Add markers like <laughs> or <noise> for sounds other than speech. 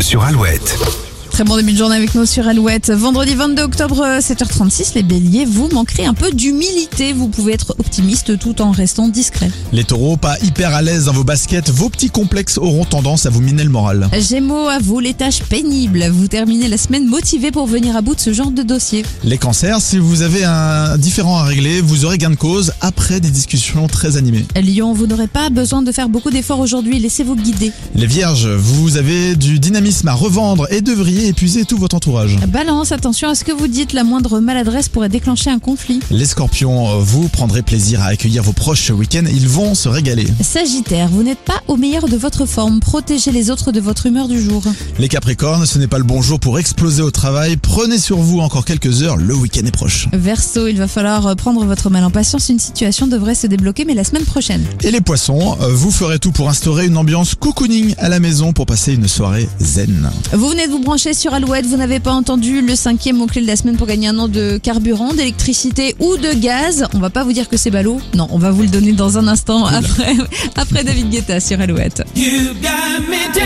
Sur Alouette. Très bon début de journée avec nous sur Alouette. Vendredi 22 octobre, euh, 7h36, les béliers, vous manquerez un peu d'humilité. Vous pouvez être optimiste tout en restant discret. Les taureaux, pas hyper à l'aise dans vos baskets, vos petits complexes auront tendance à vous miner le moral. Gémeaux, à vous les tâches pénibles. Vous terminez la semaine motivé pour venir à bout de ce genre de dossier. Les cancers, si vous avez un différent à régler, vous aurez gain de cause après des discussions très animées. Lion, vous n'aurez pas besoin de faire beaucoup d'efforts aujourd'hui. Laissez-vous guider. Les vierges, vous avez du dynamisme à revendre et devriez épuiser tout votre entourage. Balance, attention à ce que vous dites. La moindre maladresse pourrait déclencher un conflit. Les scorpions, vous prendrez plaisir à accueillir vos proches ce week-end, ils vont se régaler. Sagittaire, vous n'êtes pas au meilleur de votre forme. Protégez les autres de votre humeur du jour. Les capricornes, ce n'est pas le bon jour pour exploser au travail, prenez sur vous encore quelques heures, le week-end est proche. Verseau, il va falloir prendre votre mal en patience. Une situation devrait se débloquer, mais la semaine prochaine. Et les poissons, vous ferez tout pour instaurer une ambiance cocooning à la maison pour passer une soirée zen. Vous venez de vous brancher sur Alouette, vous n'avez pas entendu le cinquième mot-clé de la semaine pour gagner un an de carburant, d'électricité ou de gaz. On va pas vous dire que c'est ballot. Non, on va vous le donner dans un instant après, <laughs> après David Guetta sur Alouette. You got me.